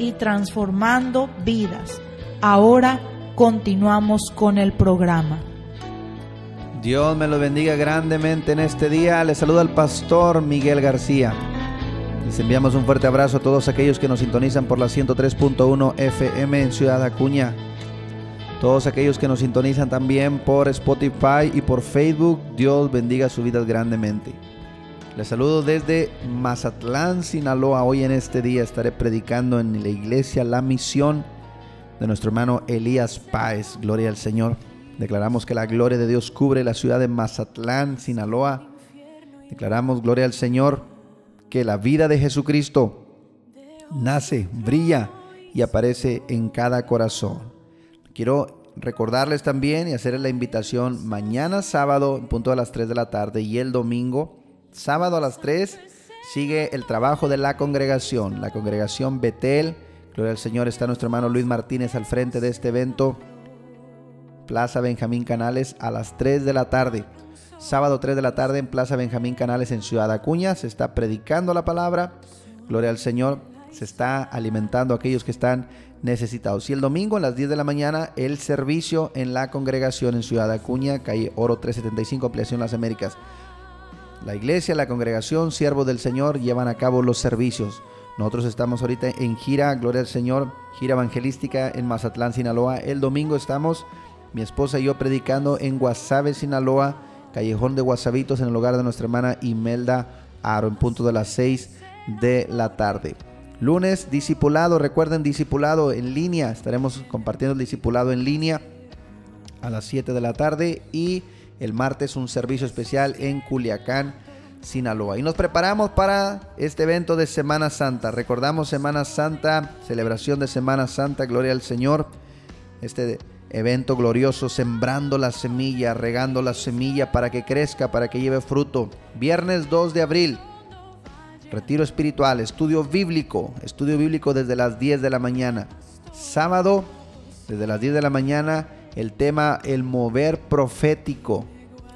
y transformando vidas. Ahora continuamos con el programa. Dios me lo bendiga grandemente en este día. Le saluda el pastor Miguel García. Les enviamos un fuerte abrazo a todos aquellos que nos sintonizan por la 103.1 FM en Ciudad Acuña. Todos aquellos que nos sintonizan también por Spotify y por Facebook, Dios bendiga su vida grandemente. Les saludo desde Mazatlán, Sinaloa. Hoy en este día estaré predicando en la iglesia La Misión de nuestro hermano Elías Páez. Gloria al Señor. Declaramos que la gloria de Dios cubre la ciudad de Mazatlán, Sinaloa. Declaramos, gloria al Señor, que la vida de Jesucristo nace, brilla y aparece en cada corazón. Quiero recordarles también y hacerles la invitación mañana sábado en punto a las 3 de la tarde y el domingo, sábado a las 3, sigue el trabajo de la congregación, la congregación Betel. Gloria al Señor, está nuestro hermano Luis Martínez al frente de este evento Plaza Benjamín Canales a las 3 de la tarde. Sábado 3 de la tarde en Plaza Benjamín Canales en Ciudad Acuña. Se está predicando la palabra. Gloria al Señor. Se está alimentando a aquellos que están necesitados. Y el domingo a las 10 de la mañana el servicio en la congregación en Ciudad Acuña, calle Oro 375, Ampliación Las Américas. La iglesia, la congregación, siervos del Señor llevan a cabo los servicios. Nosotros estamos ahorita en gira, gloria al Señor, gira evangelística en Mazatlán, Sinaloa. El domingo estamos mi esposa y yo predicando en Guasave, Sinaloa, callejón de Guasavitos, en el hogar de nuestra hermana Imelda Aro, en punto de las 6 de la tarde. Lunes, discipulado, recuerden, discipulado en línea, estaremos compartiendo el discipulado en línea a las 7 de la tarde y el martes un servicio especial en Culiacán, Sinaloa. Y nos preparamos para este evento de Semana Santa. Recordamos Semana Santa, celebración de Semana Santa, gloria al Señor. Este evento glorioso, sembrando la semilla, regando la semilla para que crezca, para que lleve fruto. Viernes 2 de abril, retiro espiritual, estudio bíblico, estudio bíblico desde las 10 de la mañana. Sábado, desde las 10 de la mañana, el tema el mover profético.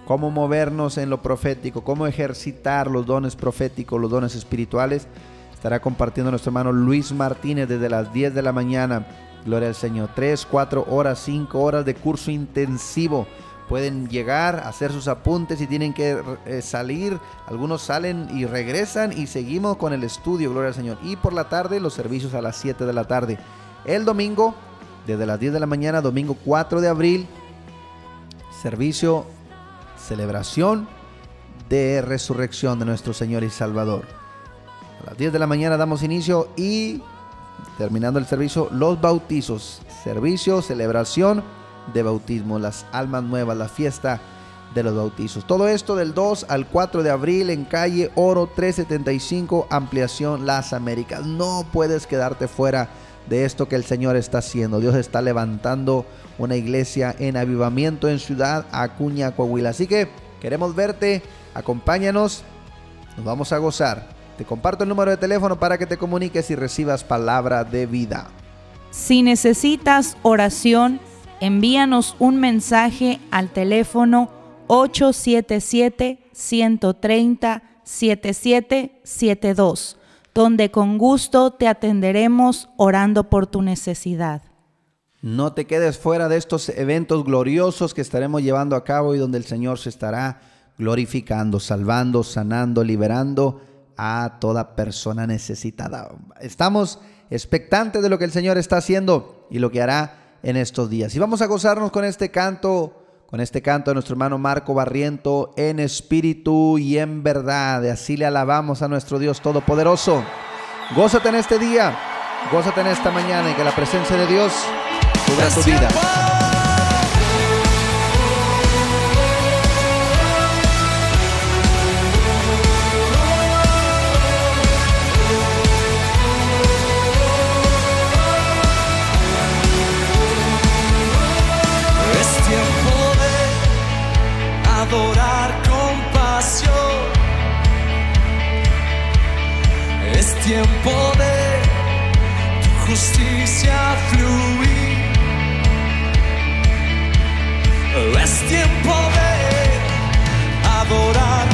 Cómo movernos en lo profético, cómo ejercitar los dones proféticos, los dones espirituales. Estará compartiendo nuestro hermano Luis Martínez desde las 10 de la mañana Gloria al Señor. Tres, cuatro horas, cinco horas de curso intensivo. Pueden llegar, hacer sus apuntes y tienen que eh, salir. Algunos salen y regresan y seguimos con el estudio, gloria al Señor. Y por la tarde los servicios a las 7 de la tarde. El domingo, desde las 10 de la mañana, domingo 4 de abril, servicio, celebración de resurrección de nuestro Señor y Salvador. A las 10 de la mañana damos inicio y terminando el servicio, los bautizos, servicio, celebración de bautismo, las almas nuevas, la fiesta de los bautizos. Todo esto del 2 al 4 de abril en calle Oro 375, ampliación Las Américas. No puedes quedarte fuera de esto que el Señor está haciendo. Dios está levantando una iglesia en avivamiento en Ciudad Acuña, Coahuila. Así que queremos verte, acompáñanos, nos vamos a gozar te comparto el número de teléfono para que te comuniques y recibas palabra de vida. Si necesitas oración, envíanos un mensaje al teléfono 877-130-7772, donde con gusto te atenderemos orando por tu necesidad. No te quedes fuera de estos eventos gloriosos que estaremos llevando a cabo y donde el Señor se estará glorificando, salvando, sanando, liberando a toda persona necesitada. Estamos expectantes de lo que el Señor está haciendo y lo que hará en estos días. Y vamos a gozarnos con este canto con este canto de nuestro hermano Marco Barriento en espíritu y en verdad. Así le alabamos a nuestro Dios Todopoderoso. Gózate en este día, gózate en esta mañana y que la presencia de Dios cubra tu vida. Tiempo de tu justicia fluir. Es tiempo de adorar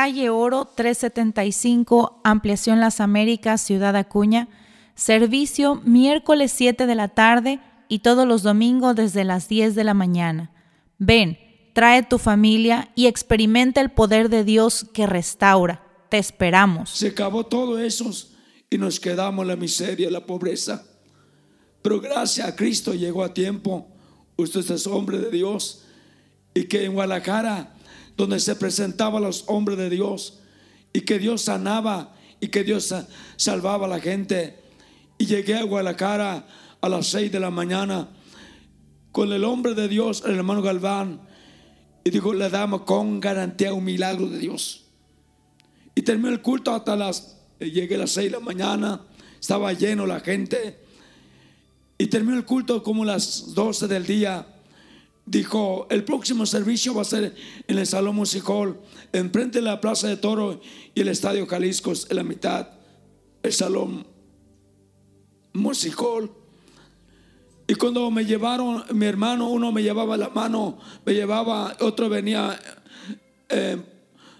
calle Oro 375, Ampliación Las Américas, Ciudad Acuña. Servicio miércoles 7 de la tarde y todos los domingos desde las 10 de la mañana. Ven, trae tu familia y experimenta el poder de Dios que restaura. Te esperamos. Se acabó todo eso y nos quedamos la miseria, la pobreza. Pero gracias a Cristo llegó a tiempo. Usted es hombre de Dios. Y que en Guadalajara, donde se presentaban los hombres de Dios, y que Dios sanaba y que Dios sa- salvaba a la gente. Y llegué a Guadalajara a las 6 de la mañana con el hombre de Dios, el hermano Galván. Y dijo, le damos con garantía un milagro de Dios. Y terminó el culto hasta las, eh, llegué a las 6 de la mañana, estaba lleno la gente. Y terminó el culto como las 12 del día. Dijo, el próximo servicio va a ser en el Salón Music Hall, enfrente de la Plaza de Toro y el Estadio Jalisco, en la mitad, el Salón Music Hall. Y cuando me llevaron, mi hermano, uno me llevaba la mano, me llevaba, otro venía eh,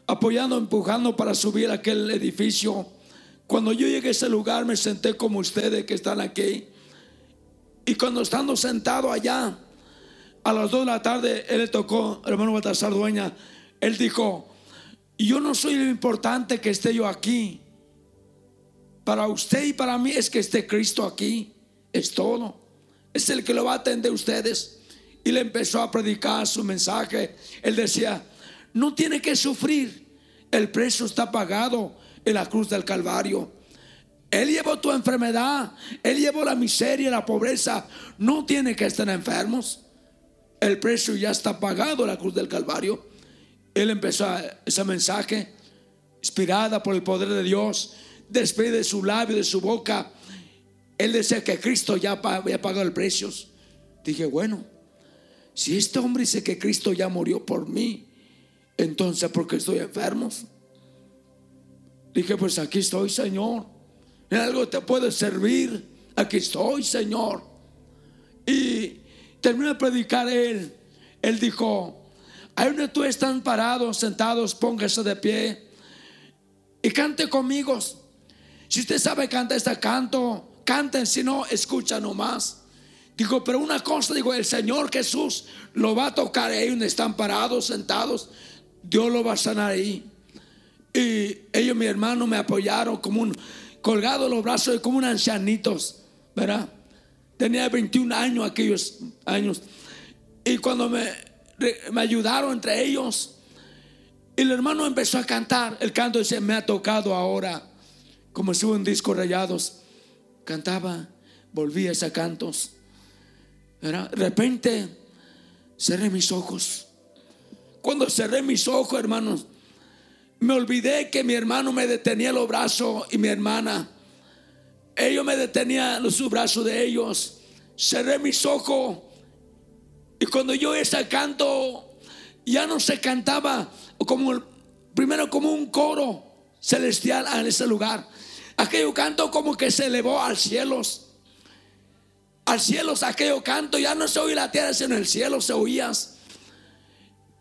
apoyando, empujando para subir aquel edificio. Cuando yo llegué a ese lugar me senté como ustedes que están aquí. Y cuando estando sentado allá, a las 2 de la tarde, él le tocó, hermano Baltasar Dueña, él dijo, yo no soy lo importante que esté yo aquí. Para usted y para mí es que esté Cristo aquí. Es todo. Es el que lo va a atender ustedes. Y le empezó a predicar su mensaje. Él decía, no tiene que sufrir. El precio está pagado en la cruz del Calvario. Él llevó tu enfermedad. Él llevó la miseria, la pobreza. No tiene que estar enfermos. El precio ya está pagado la cruz del Calvario. Él empezó ese mensaje, inspirada por el poder de Dios, después de su labio, de su boca. Él decía que Cristo ya había pagado el precio. Dije, bueno, si este hombre dice que Cristo ya murió por mí, entonces, ¿por qué estoy enfermo? Dije, pues aquí estoy, Señor. En algo te puede servir. Aquí estoy, Señor. Y terminó de predicar él. Él dijo, ahí donde tú están parados, sentados, póngase de pie y cante conmigo. Si usted sabe cantar este canto, canten, si no, escucha nomás. Digo, pero una cosa, digo, el Señor Jesús lo va a tocar ahí donde están parados, sentados. Dios lo va a sanar ahí. Y ellos, mi hermano, me apoyaron como un colgado los brazos, como un ancianitos, ¿verdad? Tenía 21 años aquellos años. Y cuando me, me ayudaron entre ellos, el hermano empezó a cantar. El canto dice, me ha tocado ahora, como si un disco rayados. Cantaba, volvía a cantos. ¿verdad? De repente cerré mis ojos. Cuando cerré mis ojos, hermanos, me olvidé que mi hermano me detenía los brazos y mi hermana. Ellos me detenían los brazos de ellos. Cerré mis ojos. Y cuando yo ese canto, ya no se cantaba como primero como un coro celestial en ese lugar. Aquello canto como que se elevó al cielos. Al cielo aquello canto, ya no se oía la tierra, sino en el cielo se oías.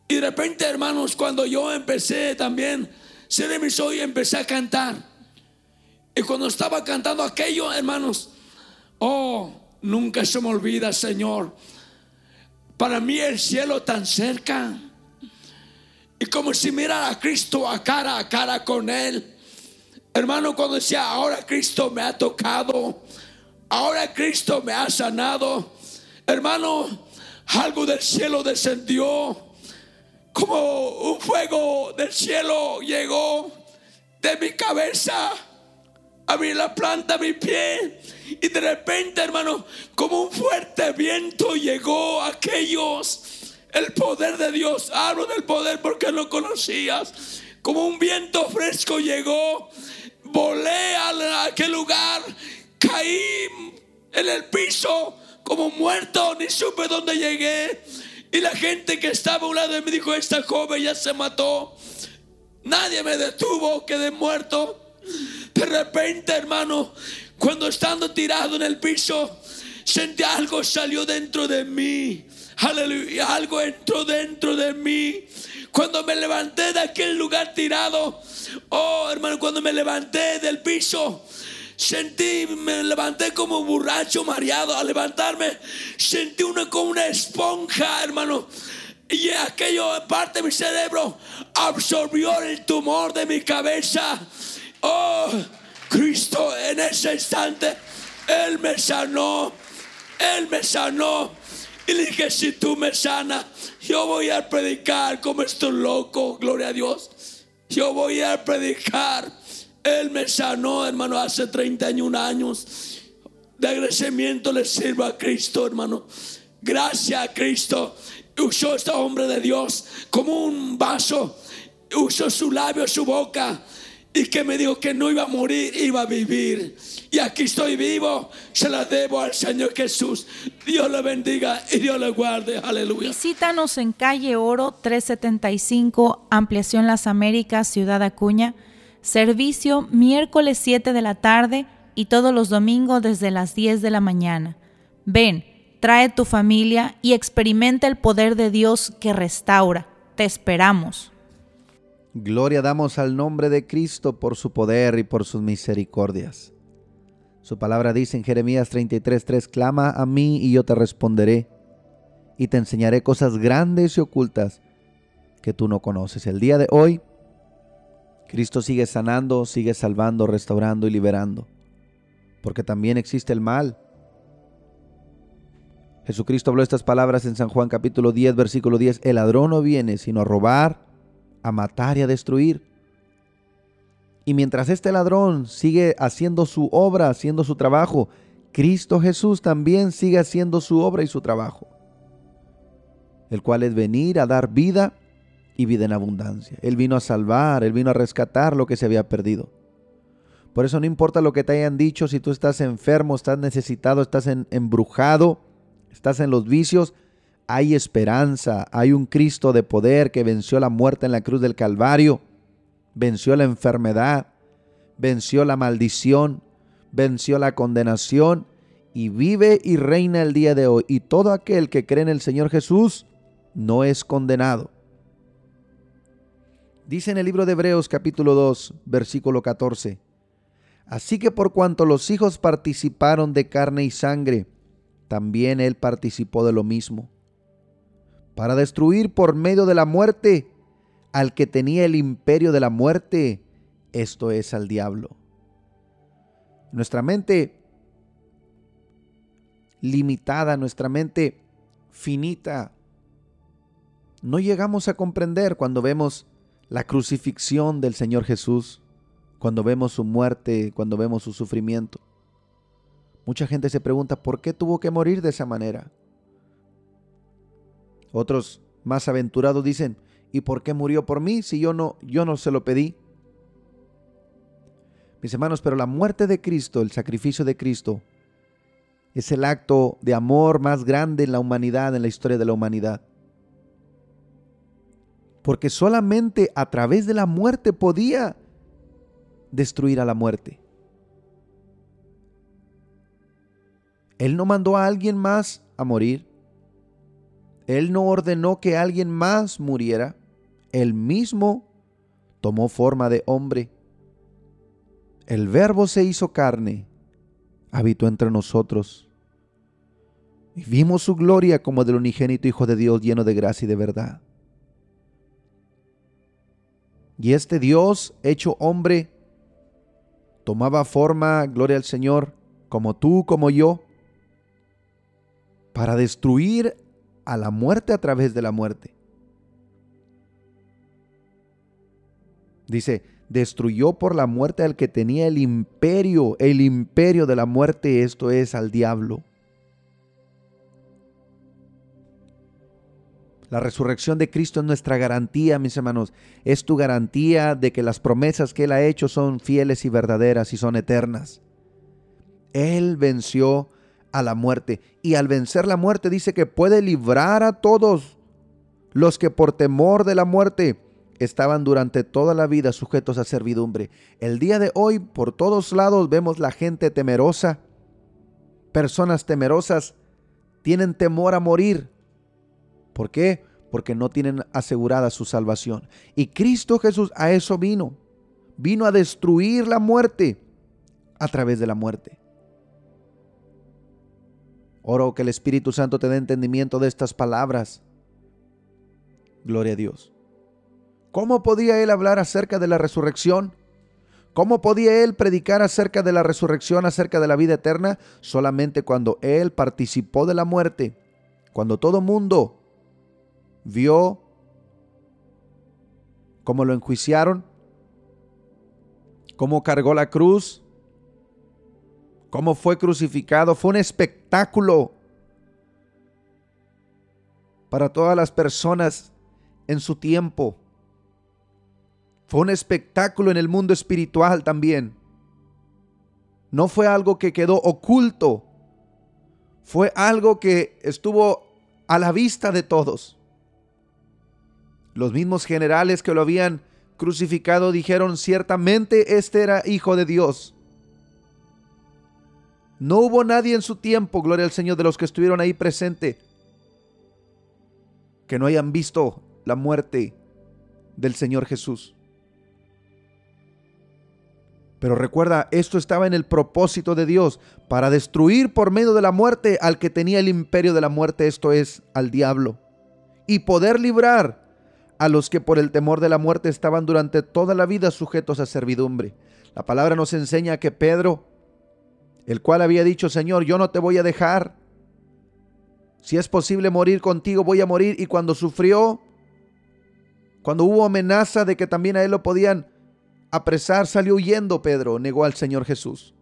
Y de repente, hermanos, cuando yo empecé también, cerré mis ojos y empecé a cantar. Y cuando estaba cantando aquello, hermanos, oh, nunca se me olvida, Señor. Para mí el cielo tan cerca. Y como si mirara a Cristo a cara a cara con Él. Hermano, cuando decía, ahora Cristo me ha tocado, ahora Cristo me ha sanado. Hermano, algo del cielo descendió como un fuego del cielo llegó de mi cabeza a mi la planta mi pie y de repente hermano como un fuerte viento llegó a aquellos el poder de Dios hablo del poder porque no conocías como un viento fresco llegó volé a aquel lugar caí en el piso como muerto ni supe dónde llegué y la gente que estaba a un lado de mí dijo, esta joven ya se mató. Nadie me detuvo, quedé muerto. De repente, hermano, cuando estando tirado en el piso, sentí algo salió dentro de mí. Aleluya, algo entró dentro de mí. Cuando me levanté de aquel lugar tirado, oh hermano, cuando me levanté del piso, Sentí, me levanté como borracho, mareado. Al levantarme, sentí una como una esponja, hermano. Y aquello, parte de mi cerebro, absorbió el tumor de mi cabeza. Oh, Cristo, en ese instante, Él me sanó. Él me sanó. Y le dije, si tú me sanas, yo voy a predicar como estoy loco, gloria a Dios. Yo voy a predicar él me sanó, hermano, hace 31 años. De agradecimiento le sirvo a Cristo, hermano. Gracias a Cristo. Usó este hombre de Dios como un vaso. Usó su labio, su boca. Y que me dijo que no iba a morir, iba a vivir. Y aquí estoy vivo, se la debo al Señor Jesús. Dios le bendiga y Dios le guarde. Aleluya. Visítanos en calle Oro 375, Ampliación Las Américas, Ciudad Acuña. Servicio miércoles 7 de la tarde y todos los domingos desde las 10 de la mañana. Ven, trae tu familia y experimenta el poder de Dios que restaura. Te esperamos. Gloria damos al nombre de Cristo por su poder y por sus misericordias. Su palabra dice en Jeremías 33:3, clama a mí y yo te responderé y te enseñaré cosas grandes y ocultas que tú no conoces. El día de hoy, Cristo sigue sanando, sigue salvando, restaurando y liberando, porque también existe el mal. Jesucristo habló estas palabras en San Juan capítulo 10, versículo 10, el ladrón no viene sino a robar, a matar y a destruir. Y mientras este ladrón sigue haciendo su obra, haciendo su trabajo, Cristo Jesús también sigue haciendo su obra y su trabajo, el cual es venir a dar vida y vida en abundancia. Él vino a salvar, Él vino a rescatar lo que se había perdido. Por eso no importa lo que te hayan dicho, si tú estás enfermo, estás necesitado, estás embrujado, estás en los vicios, hay esperanza, hay un Cristo de poder que venció la muerte en la cruz del Calvario, venció la enfermedad, venció la maldición, venció la condenación y vive y reina el día de hoy. Y todo aquel que cree en el Señor Jesús no es condenado. Dice en el libro de Hebreos capítulo 2, versículo 14. Así que por cuanto los hijos participaron de carne y sangre, también él participó de lo mismo para destruir por medio de la muerte al que tenía el imperio de la muerte, esto es al diablo. Nuestra mente limitada, nuestra mente finita, no llegamos a comprender cuando vemos la crucifixión del Señor Jesús, cuando vemos su muerte, cuando vemos su sufrimiento. Mucha gente se pregunta, ¿por qué tuvo que morir de esa manera? Otros más aventurados dicen, ¿y por qué murió por mí si yo no yo no se lo pedí? Mis hermanos, pero la muerte de Cristo, el sacrificio de Cristo es el acto de amor más grande en la humanidad, en la historia de la humanidad. Porque solamente a través de la muerte podía destruir a la muerte. Él no mandó a alguien más a morir. Él no ordenó que alguien más muriera. Él mismo tomó forma de hombre. El verbo se hizo carne, habitó entre nosotros. Y vimos su gloria como del unigénito Hijo de Dios lleno de gracia y de verdad. Y este Dios hecho hombre tomaba forma, gloria al Señor, como tú, como yo, para destruir a la muerte a través de la muerte. Dice, destruyó por la muerte al que tenía el imperio, el imperio de la muerte, esto es al diablo. La resurrección de Cristo es nuestra garantía, mis hermanos. Es tu garantía de que las promesas que Él ha hecho son fieles y verdaderas y son eternas. Él venció a la muerte. Y al vencer la muerte dice que puede librar a todos los que por temor de la muerte estaban durante toda la vida sujetos a servidumbre. El día de hoy por todos lados vemos la gente temerosa. Personas temerosas tienen temor a morir. ¿Por qué? Porque no tienen asegurada su salvación. Y Cristo Jesús a eso vino. Vino a destruir la muerte a través de la muerte. Oro que el Espíritu Santo te dé entendimiento de estas palabras. Gloria a Dios. ¿Cómo podía él hablar acerca de la resurrección? ¿Cómo podía él predicar acerca de la resurrección, acerca de la vida eterna? Solamente cuando él participó de la muerte, cuando todo mundo vio cómo lo enjuiciaron, cómo cargó la cruz, cómo fue crucificado. Fue un espectáculo para todas las personas en su tiempo. Fue un espectáculo en el mundo espiritual también. No fue algo que quedó oculto. Fue algo que estuvo a la vista de todos. Los mismos generales que lo habían crucificado dijeron ciertamente este era hijo de Dios. No hubo nadie en su tiempo, gloria al Señor, de los que estuvieron ahí presente, que no hayan visto la muerte del Señor Jesús. Pero recuerda, esto estaba en el propósito de Dios, para destruir por medio de la muerte al que tenía el imperio de la muerte, esto es, al diablo, y poder librar a los que por el temor de la muerte estaban durante toda la vida sujetos a servidumbre. La palabra nos enseña que Pedro, el cual había dicho, Señor, yo no te voy a dejar. Si es posible morir contigo, voy a morir. Y cuando sufrió, cuando hubo amenaza de que también a él lo podían apresar, salió huyendo Pedro, negó al Señor Jesús.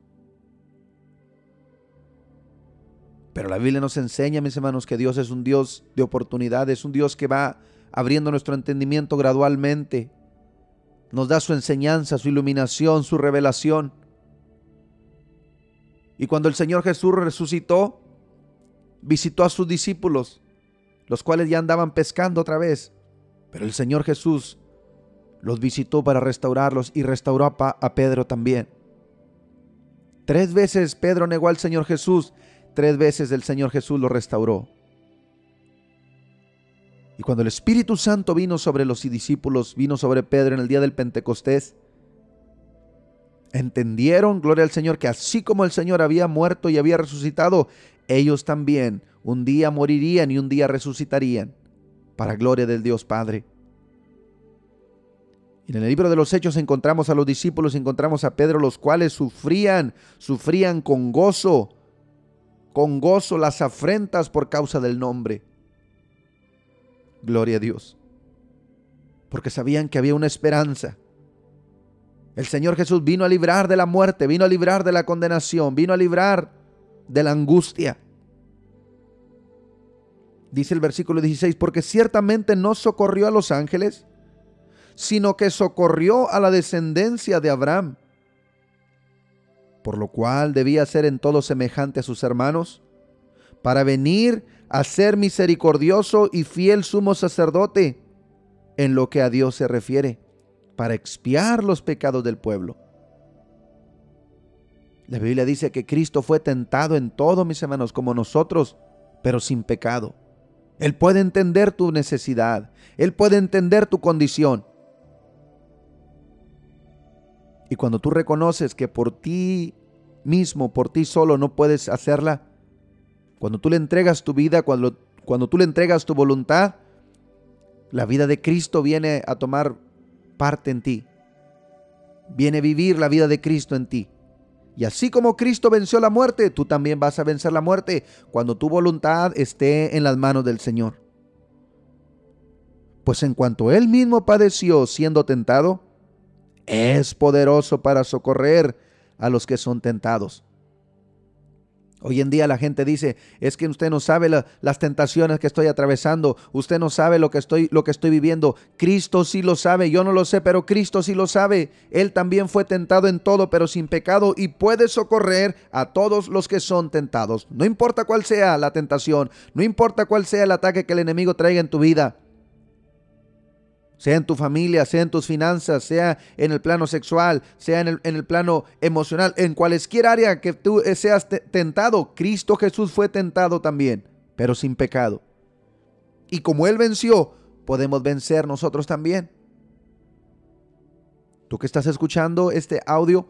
Pero la Biblia nos enseña, mis hermanos, que Dios es un Dios de oportunidades, un Dios que va abriendo nuestro entendimiento gradualmente. Nos da su enseñanza, su iluminación, su revelación. Y cuando el Señor Jesús resucitó, visitó a sus discípulos, los cuales ya andaban pescando otra vez. Pero el Señor Jesús los visitó para restaurarlos y restauró a, Pedro también. Tres veces Pedro negó al Señor Jesús, tres veces el Señor Jesús lo restauró. Y cuando el Espíritu Santo vino sobre los discípulos, vino sobre Pedro en el día del Pentecostés, entendieron, gloria al Señor, que así como el Señor había muerto y había resucitado, ellos también un día morirían y un día resucitarían, para gloria del Dios Padre. Y en el libro de los Hechos encontramos a los discípulos, encontramos a Pedro, los cuales sufrían, sufrían con gozo, con gozo las afrentas por causa del nombre. Gloria a Dios. Porque sabían que había una esperanza. El Señor Jesús vino a librar de la muerte, vino a librar de la condenación, vino a librar de la angustia. Dice el versículo 16, porque ciertamente no socorrió a los ángeles, sino que socorrió a la descendencia de Abraham, por lo cual debía ser en todo semejante a sus hermanos, para venir a ser misericordioso y fiel sumo sacerdote en lo que a Dios se refiere, para expiar los pecados del pueblo. La Biblia dice que Cristo fue tentado en todo, mis hermanos, como nosotros, pero sin pecado. Él puede entender tu necesidad, Él puede entender tu condición. Y cuando tú reconoces que por ti mismo, por ti solo no puedes hacerla, cuando tú le entregas tu vida, cuando, cuando tú le entregas tu voluntad, la vida de Cristo viene a tomar parte en ti. Viene vivir la vida de Cristo en ti. Y así como Cristo venció la muerte, tú también vas a vencer la muerte cuando tu voluntad esté en las manos del Señor. Pues en cuanto Él mismo padeció siendo tentado, es poderoso para socorrer a los que son tentados. Hoy en día la gente dice, es que usted no sabe las tentaciones que estoy atravesando, usted no sabe lo que, estoy, lo que estoy viviendo. Cristo sí lo sabe, yo no lo sé, pero Cristo sí lo sabe. Él también fue tentado en todo, pero sin pecado, y puede socorrer a todos los que son tentados. No importa cuál sea la tentación, no importa cuál sea el ataque que el enemigo traiga en tu vida sea en tu familia, sea en tus finanzas, sea en el plano sexual, sea en el, plano emocional, en cualquier área que tú seas tentado, Cristo Jesús fue tentado también, pero sin pecado. Y como Él venció, podemos vencer nosotros también. Tú que estás escuchando este audio,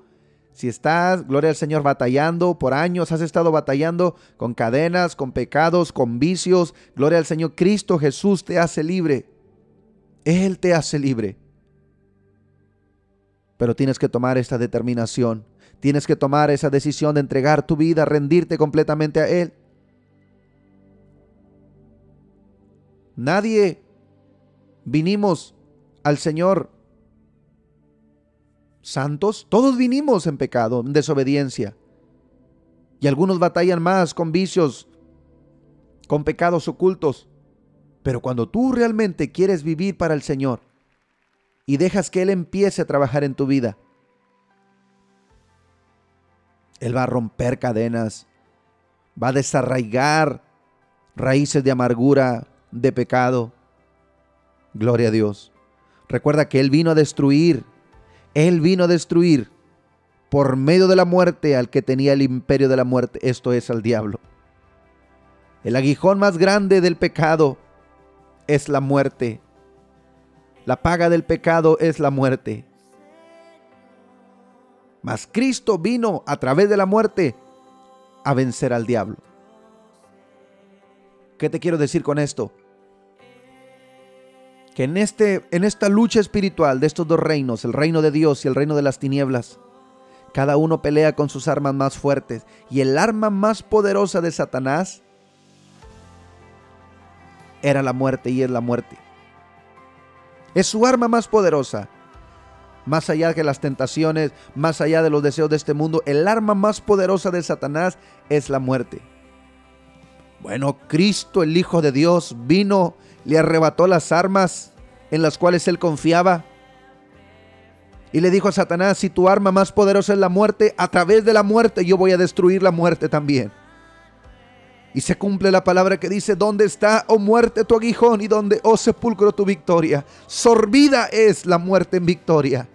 si estás, gloria al Señor, batallando por años, has estado batallando con cadenas, con pecados, con vicios, gloria al Señor, Cristo Jesús te hace libre. Él te hace libre. Pero tienes que tomar esta determinación. Tienes que tomar esa decisión de entregar tu vida, rendirte completamente a Él. Nadie vinimos al Señor santos. Todos vinimos en pecado, en desobediencia. Y algunos batallan más con vicios, con pecados ocultos. Pero cuando tú realmente quieres vivir para el Señor, y dejas que Él empiece a trabajar en tu vida, Él va a romper cadenas, va a desarraigar raíces de amargura, de pecado. Gloria a Dios. Recuerda que Él vino a destruir, Él vino a destruir por medio de la muerte al que tenía el imperio de la muerte, esto es al diablo. El aguijón más grande del pecado es la muerte. La paga del pecado es la muerte. Mas Cristo vino a través de la muerte a vencer al diablo. ¿Qué te quiero decir con esto? Que en, este, en esta lucha espiritual de estos dos reinos, el reino de Dios y el reino de las tinieblas, cada uno pelea con sus armas más fuertes. Y el arma más poderosa de Satanás era la muerte y es la muerte. Es su arma más poderosa. Más allá de las tentaciones, más allá de los deseos de este mundo, el arma más poderosa de Satanás es la muerte. Bueno, Cristo, el Hijo de Dios, vino, le arrebató las armas en las cuales él confiaba. Y le dijo a Satanás, si tu arma más poderosa es la muerte, a través de la muerte yo voy a destruir la muerte también. Y se cumple la palabra que dice, ¿dónde está, oh muerte, tu aguijón? Y dónde, oh sepulcro, tu victoria. Sorbida es la muerte en victoria.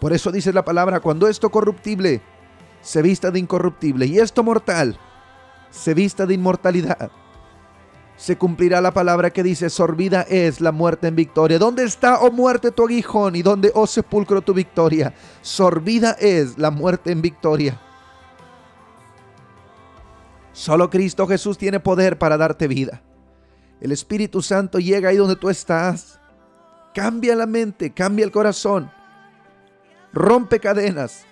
Por eso dice la palabra, cuando esto corruptible se vista de incorruptible y esto mortal se vista de inmortalidad, se cumplirá la palabra que dice, sorbida es la muerte en victoria. ¿Dónde está, oh muerte, tu aguijón? ¿Y dónde, oh sepulcro, tu victoria? Sorbida es la muerte en victoria. Solo Cristo Jesús tiene poder para darte vida. El Espíritu Santo llega ahí donde tú estás. Cambia la mente, cambia el corazón. Rompe cadenas.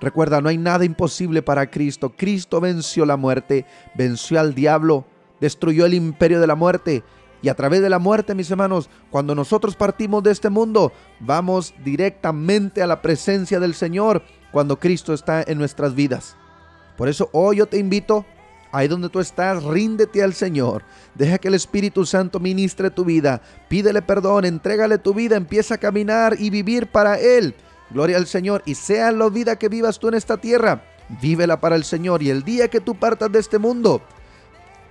Recuerda, no hay nada imposible para Cristo. Cristo venció la muerte, venció al diablo, destruyó el imperio de la muerte. Y a través de la muerte, mis hermanos, cuando nosotros partimos de este mundo, vamos directamente a la presencia del Señor cuando Cristo está en nuestras vidas. Por eso hoy yo te invito, ahí donde tú estás, ríndete al Señor. Deja que el Espíritu Santo ministre tu vida. Pídele perdón, entrégale tu vida, empieza a caminar y vivir para Él. Gloria al Señor. Y sea la vida que vivas tú en esta tierra, vívela para el Señor. Y el día que tú partas de este mundo,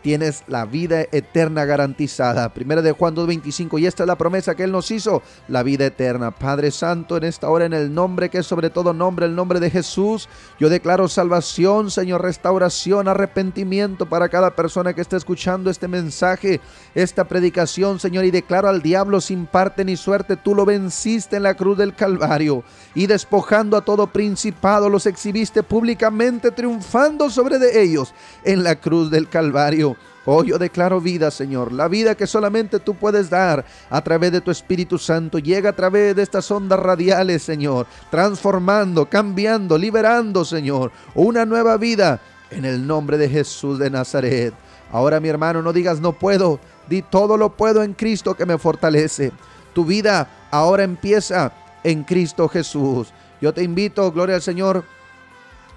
tienes la vida eterna garantizada. Primera de Juan 2.25 y esta es la promesa que Él nos hizo, la vida eterna. Padre Santo, en esta hora, en el nombre que es sobre todo nombre, el nombre de Jesús, yo declaro salvación, Señor, restauración, arrepentimiento para cada persona que esté escuchando este mensaje, esta predicación, Señor, y declaro al diablo sin parte ni suerte, tú lo venciste en la cruz del Calvario y despojando a todo principado, los exhibiste públicamente, triunfando sobre de ellos en la cruz del Calvario. Oh, yo declaro vida, Señor. La vida que solamente tú puedes dar a través de tu Espíritu Santo. Llega a través de estas ondas radiales, Señor. Transformando, cambiando, liberando, Señor. Una nueva vida en el nombre de Jesús de Nazaret. Ahora, mi hermano, no digas no puedo. Di todo lo puedo en Cristo que me fortalece. Tu vida ahora empieza en Cristo Jesús. Yo te invito, gloria al Señor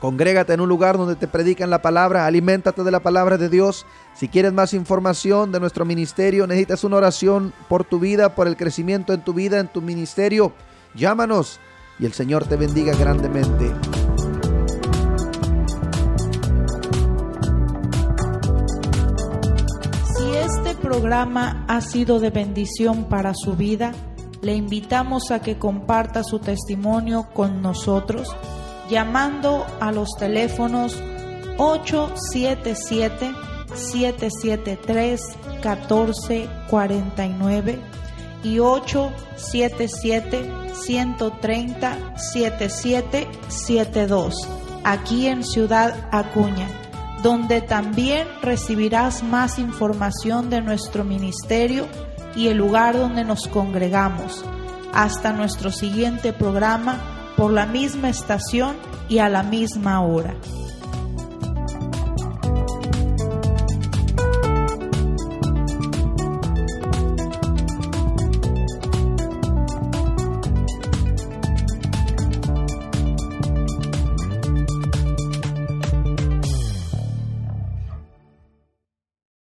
Congrégate en un lugar donde te predican la palabra, aliméntate de la palabra de Dios. Si quieres más información de nuestro ministerio, necesitas una oración por tu vida, por el crecimiento en tu vida, en tu ministerio, llámanos y el Señor te bendiga grandemente. Si este programa ha sido de bendición para su vida, le invitamos a que comparta su testimonio con nosotros llamando a los teléfonos 877-773-1449 y 877-130-7772 aquí en Ciudad Acuña, donde también recibirás más información de nuestro ministerio y el lugar donde nos congregamos. Hasta nuestro siguiente programa por la misma estación y a la misma hora.